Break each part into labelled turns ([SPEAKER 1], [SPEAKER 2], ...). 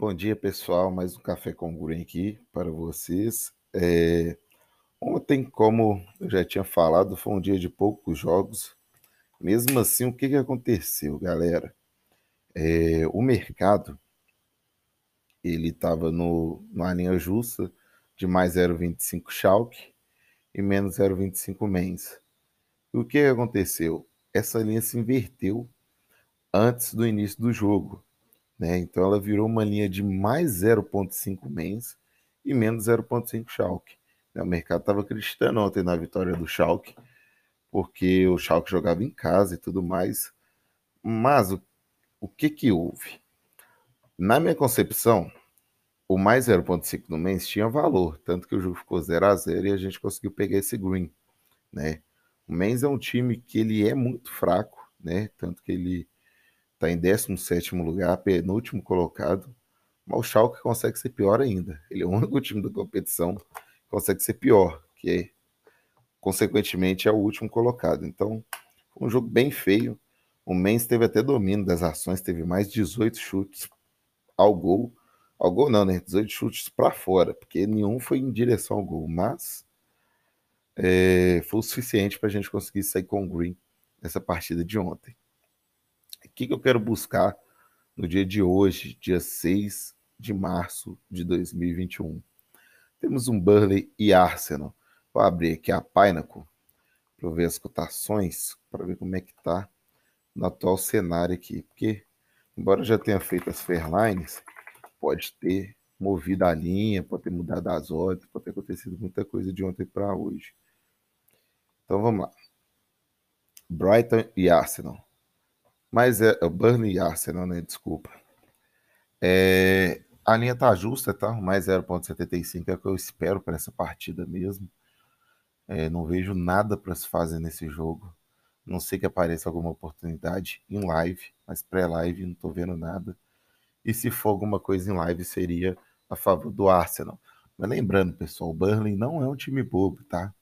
[SPEAKER 1] Bom dia, pessoal. Mais um Café com Guren aqui para vocês. É... Ontem, como eu já tinha falado, foi um dia de poucos jogos. Mesmo assim, o que, que aconteceu, galera? É... O mercado ele estava numa linha justa de mais 0,25 Schalke e menos 0,25 Mainz. E o que aconteceu? Essa linha se inverteu antes do início do jogo. Né? Então ela virou uma linha de mais 0,5 Mainz e menos 0,5 Schalke. Né? O mercado estava acreditando ontem na vitória do Schalke, porque o Schalke jogava em casa e tudo mais. Mas o, o que que houve? Na minha concepção, o mais 0.5 no mês tinha valor, tanto que o jogo ficou 0 a 0 e a gente conseguiu pegar esse green, né? O Mainz é um time que ele é muito fraco, né? Tanto que ele está em 17 lugar, penúltimo colocado. Mas o Schalke consegue ser pior ainda. Ele é o único time da competição que consegue ser pior, que consequentemente é o último colocado. Então, foi um jogo bem feio. O Mainz teve até domínio das ações, teve mais 18 chutes ao gol ao gol não, né? 18 chutes para fora, porque nenhum foi em direção ao gol, mas é, foi o suficiente para a gente conseguir sair com o Green nessa partida de ontem. Que, que eu quero buscar no dia de hoje, dia 6 de março de 2021? Temos um Burley e Arsenal. Vou abrir aqui a Pinnacle para ver as cotações, para ver como é que está no atual cenário aqui. Porque, embora eu já tenha feito as Fairlines, pode ter movido a linha, pode ter mudado as ordens, pode ter acontecido muita coisa de ontem para hoje. Então vamos lá. Brighton e Arsenal. Mas é, é Burnley e Arsenal, né? Desculpa. É, a linha tá justa, tá? Mais 0,75 é o que eu espero para essa partida mesmo. É, não vejo nada para se fazer nesse jogo. Não sei que apareça alguma oportunidade em live, mas pré-live não tô vendo nada e se for alguma coisa em live seria a favor do Arsenal. Mas lembrando, pessoal, o Burnley não é um time bobo, tá?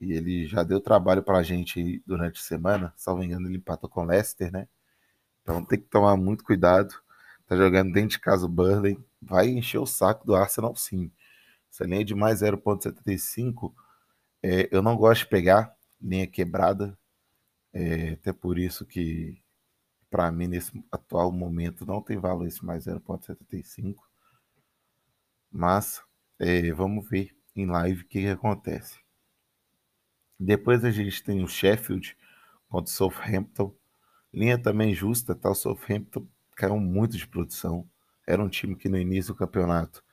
[SPEAKER 1] E ele já deu trabalho para a gente durante a semana, salvo engano, ele empatou com o Leicester, né? Então tem que tomar muito cuidado. Tá jogando dentro de casa o Burnley, vai encher o saco do Arsenal sim. Essa linha de mais 0.75, é, eu não gosto de pegar linha quebrada, é, até por isso que para mim, nesse atual momento, não tem valor esse mais 0,75. Mas é, vamos ver em live o que, que, acontece. Depois a gente tem o Sheffield contra o Southampton. Linha também justa, tá? O Southampton caiu muito de produção. Era um time que no início do campeonato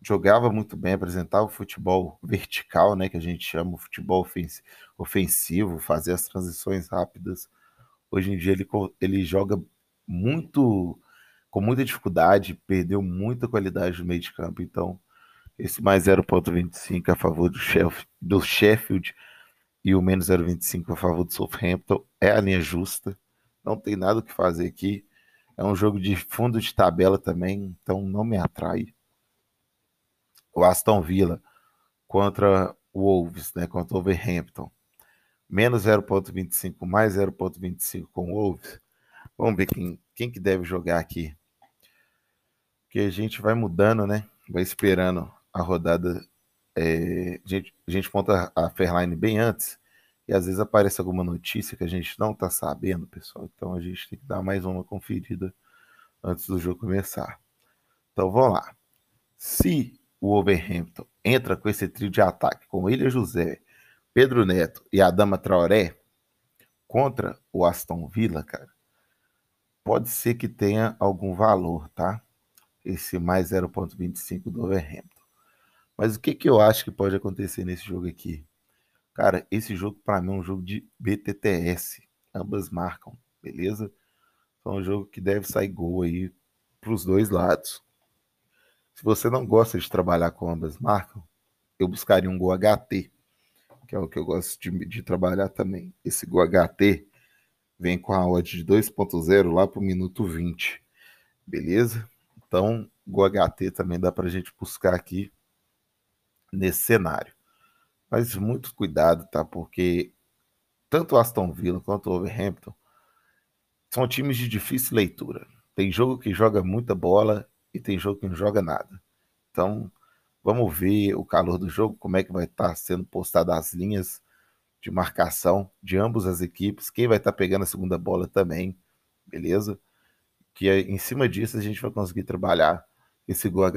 [SPEAKER 1] jogava muito bem, apresentava o futebol vertical, né, que a gente chama o futebol ofensivo, fazia as transições rápidas Hoje em dia ele, ele joga muito com muita dificuldade, perdeu muita qualidade no meio de campo. Então, esse mais 0,25 a favor do, Sheffield, do Sheffield e o menos 0,25 a favor do Southampton é a linha justa. Não tem nada o que fazer aqui. É um jogo de fundo de tabela também, então não me atrai. O Aston Villa contra o Wolves, né, contra o Wolverhampton menos 0.25 mais 0.25 com o Wolves. Vamos ver quem, quem que deve jogar aqui. Porque a gente vai mudando, né? Vai esperando a rodada. É, a, gente, a gente monta a Fairline bem antes. E às vezes aparece alguma notícia que a gente não está sabendo, pessoal. Então a gente tem que dar mais uma conferida antes do jogo começar. Então vamos lá. Se o Wolverhampton entra com esse trio de ataque com Ilha José, Pedro Neto e Adama Traoré contra o Aston Villa, cara, pode ser que tenha algum valor, tá? Esse mais 0,25 do Overhampton. Mas o que, que eu acho que pode acontecer nesse jogo aqui? Cara, esse jogo para mim é um jogo de BTTS. Ambas marcam, beleza? É um jogo que deve sair gol aí para os dois lados. Se você não gosta de trabalhar com ambas marcam, eu buscaria um gol HT que é o que eu gosto de, de trabalhar também. Esse GoHT vem com a odd de 2.0 lá para o minuto 20, beleza? Então, GoHT também dá para gente buscar aqui nesse cenário. Mas muito cuidado, tá? Porque tanto Aston Villa quanto o Overhampton são times de difícil leitura. Tem jogo que joga muita bola e tem jogo que não joga nada. Então, vamos ver o calor do jogo, como é que vai estar tá sendo postado as linhas de marcação de ambas as equipes, quem vai estar tá pegando a segunda bola também, beleza? Que em cima disso a gente vai conseguir trabalhar esse gol.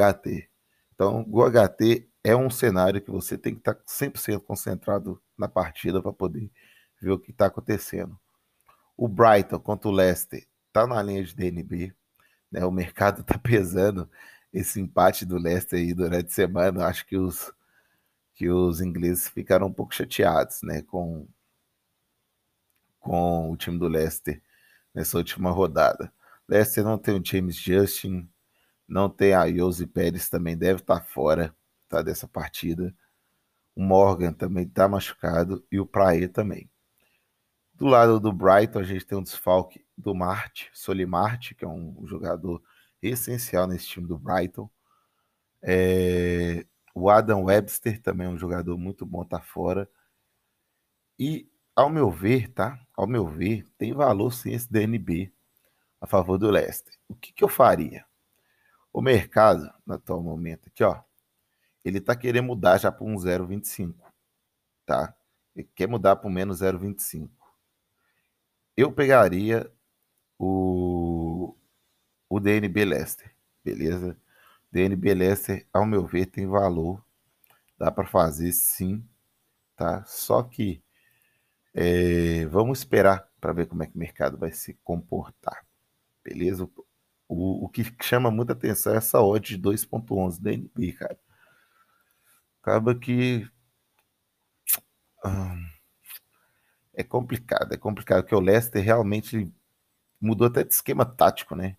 [SPEAKER 1] Então, gol HT é um cenário que você tem que estar tá 100% concentrado na partida para poder ver o que está acontecendo. O Brighton contra o Leicester está na linha de DNB. Né? O mercado está pesando esse empate do Leicester aí durante a semana. Acho que os, que os ingleses ficaram um pouco chateados né? com, com o time do Leicester nessa última rodada. Leicester não tem o James Justin, não tem a Yose Pérez também, deve estar tá fora dessa partida. O Morgan também está machucado e o Praia também. Do lado do Brighton, a gente tem um desfalque do Marte, Solimarte, que é um jogador essencial nesse time do Brighton. É, o Adam Webster também é um jogador muito bom, tá fora. E, ao meu ver, tá? Ao meu ver, tem valor sim esse DNB a favor do Leicester. O que, que eu faria? O mercado, no atual momento aqui, ó, ele tá querendo mudar já para um 0,25, tá? Ele quer mudar para um menos 0,25 eu pegaria o, o DNB Leicester, beleza? DNB Leicester, ao meu ver, tem valor, dá para fazer sim, tá? Só que é, vamos esperar para ver como é que o mercado vai se comportar, beleza? O, o que chama muita atenção é essa odd de 2.11 DNB, cara. Acaba que... Hum, é complicado, é complicado, porque o Leicester realmente mudou até de esquema tático, né?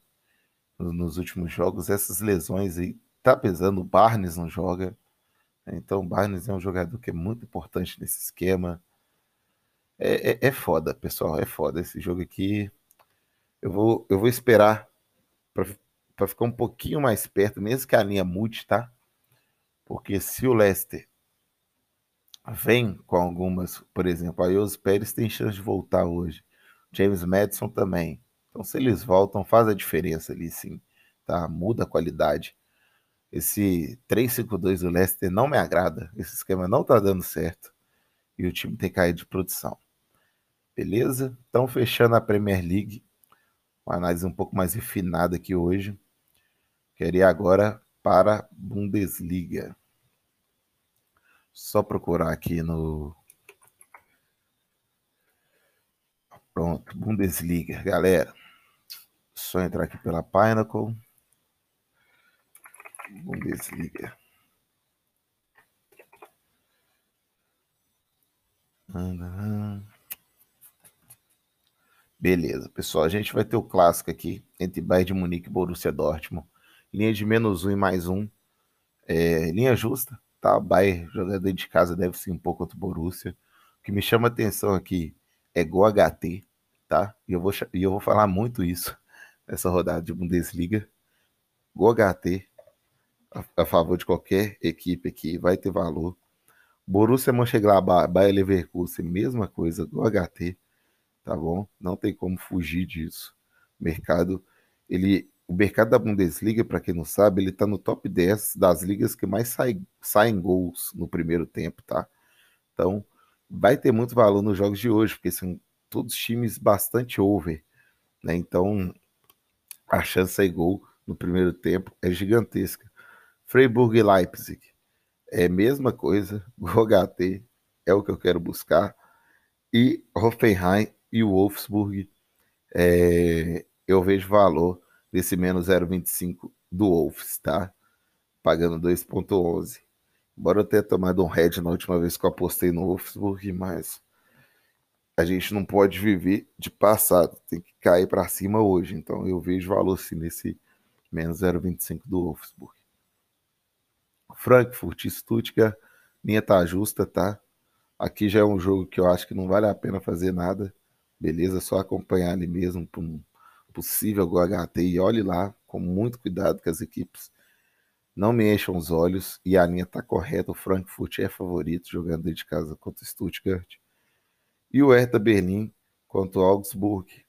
[SPEAKER 1] Nos últimos jogos, essas lesões aí, tá pesando, o Barnes não joga, né? então o Barnes é um jogador que é muito importante nesse esquema. É, é, é foda, pessoal, é foda esse jogo aqui. Eu vou, eu vou esperar para ficar um pouquinho mais perto, mesmo que a linha mude, tá? Porque se o Leicester vem com algumas, por exemplo, a Ios Pérez tem chance de voltar hoje, James Madison também. Então, se eles voltam, faz a diferença ali sim, tá? Muda a qualidade. Esse 3-5-2 do Leicester não me agrada, esse esquema não tá dando certo e o time tem caído de produção. Beleza? Então, fechando a Premier League, uma análise um pouco mais refinada aqui hoje. Queria agora para Bundesliga. Só procurar aqui no. Pronto, Bundesliga, galera. Só entrar aqui pela Pinnacle. Bundesliga. Beleza, pessoal. A gente vai ter o clássico aqui entre Bayern de Munique e Borussia Dortmund. Linha de menos um e mais um. É, linha justa tá? O jogando de casa deve ser um pouco contra o Borussia. O que me chama atenção aqui é gol HT, tá? E eu vou, e eu vou falar muito isso nessa rodada de Bundesliga. Gol HT a, a favor de qualquer equipe aqui vai ter valor. Borussia Mönchengladbach, Bayer Leverkusen, mesma coisa, gol HT, tá bom? Não tem como fugir disso. O mercado, ele o mercado da Bundesliga, para quem não sabe, ele está no top 10 das ligas que mais saem sai gols no primeiro tempo, tá? Então, vai ter muito valor nos jogos de hoje, porque são todos times bastante over, né? Então, a chance de gol no primeiro tempo é gigantesca. Freiburg e Leipzig é a mesma coisa, o HT é o que eu quero buscar. E Hoffenheim e Wolfsburg, é, eu vejo valor desse menos 0,25 do Wolves, tá? Pagando 2,11. Embora eu tenha tomado um head na última vez que eu apostei no Wolfsburg, mas a gente não pode viver de passado, tem que cair para cima hoje. Então eu vejo valor sim nesse menos 0,25 do Wolfsburg. Frankfurt, Stuttgart, linha tá justa, tá? Aqui já é um jogo que eu acho que não vale a pena fazer nada. Beleza, só acompanhar ali mesmo por um possível HT e olhe lá com muito cuidado que as equipes não me enchem os olhos e a linha está correta. O Frankfurt é favorito jogando dentro de casa contra o Stuttgart. E o Hertha Berlim contra o Augsburg.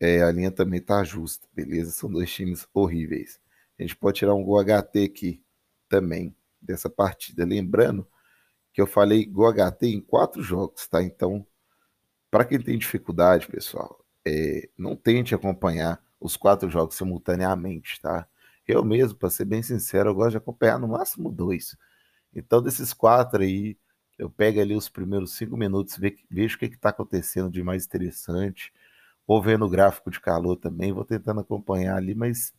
[SPEAKER 1] É, a linha também está justa, beleza? São dois times horríveis. A gente pode tirar um gol HT aqui também dessa partida. Lembrando que eu falei gol HT em quatro jogos, tá? Então, para quem tem dificuldade, pessoal, é, não tente acompanhar os quatro jogos simultaneamente, tá? Eu mesmo, para ser bem sincero, eu gosto de acompanhar no máximo dois. Então, desses quatro aí, eu pego ali os primeiros cinco minutos, vejo o que está acontecendo de mais interessante, vou vendo o gráfico de calor também, vou tentando acompanhar ali, mas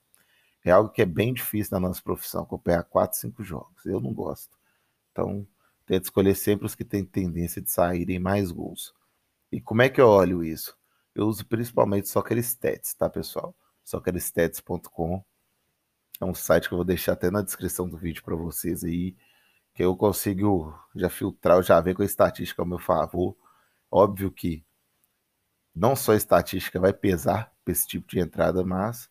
[SPEAKER 1] é algo que é bem difícil na nossa profissão, acompanhar quatro, cinco jogos. Eu não gosto. Então, tento escolher sempre os que têm tendência de saírem mais gols. E como é que eu olho isso? Eu uso principalmente Soccer Stats, tá, pessoal? SoccerStats.com é um site que eu vou deixar até na descrição do vídeo para vocês aí, que eu consigo já filtrar, já ver com a estatística ao meu favor. Óbvio que não só a estatística vai pesar para esse tipo de entrada, mas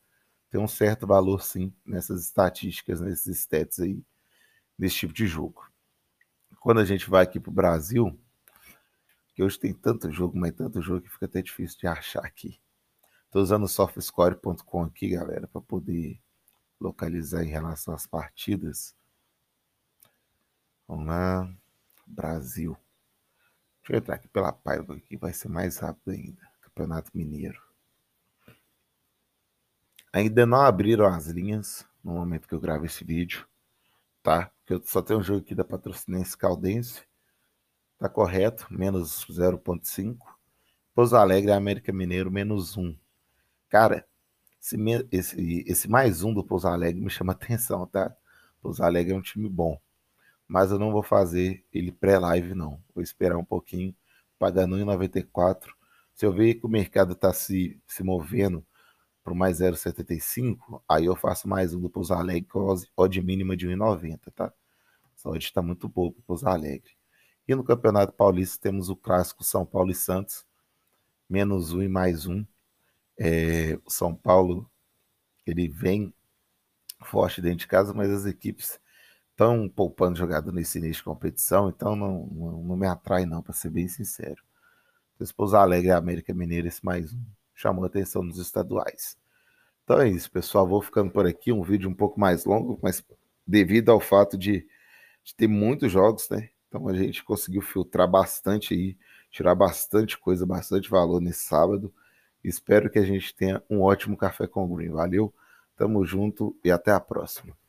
[SPEAKER 1] tem um certo valor sim nessas estatísticas, nesses stats aí, nesse tipo de jogo. Quando a gente vai aqui para o Brasil, que hoje tem tanto jogo, mas tanto jogo que fica até difícil de achar aqui. Estou usando softscore.com aqui, galera, para poder localizar em relação às partidas. Vamos lá, Brasil. Deixa eu entrar aqui pela Paiva, que vai ser mais rápido ainda. Campeonato Mineiro. Ainda não abriram as linhas no momento que eu gravo esse vídeo, tá? Porque eu só tenho um jogo aqui da Patrocinense Caldense. Tá correto, menos 0.5. Pouso Alegre América Mineiro, menos 1. Cara, esse, esse, esse mais um do Pouso Alegre me chama atenção, tá? Pouso Alegre é um time bom. Mas eu não vou fazer ele pré-live, não. Vou esperar um pouquinho, pagando 1,94. Se eu ver que o mercado está se, se movendo para o mais 0,75, aí eu faço mais um do Pouso Alegre com odd mínima de 1,90, tá? Essa odd está muito boa para o Pouso Alegre. E no Campeonato Paulista temos o clássico São Paulo e Santos, menos um e mais um. É, o São Paulo ele vem forte dentro de casa, mas as equipes estão poupando jogador nesse início de competição, então não, não, não me atrai não, para ser bem sincero. Depois Alegre América Mineira, esse mais um, chamou a atenção nos estaduais. Então é isso, pessoal. Vou ficando por aqui, um vídeo um pouco mais longo, mas devido ao fato de, de ter muitos jogos, né? Então a gente conseguiu filtrar bastante aí, tirar bastante coisa, bastante valor nesse sábado. Espero que a gente tenha um ótimo café com o Green. Valeu, tamo junto e até a próxima.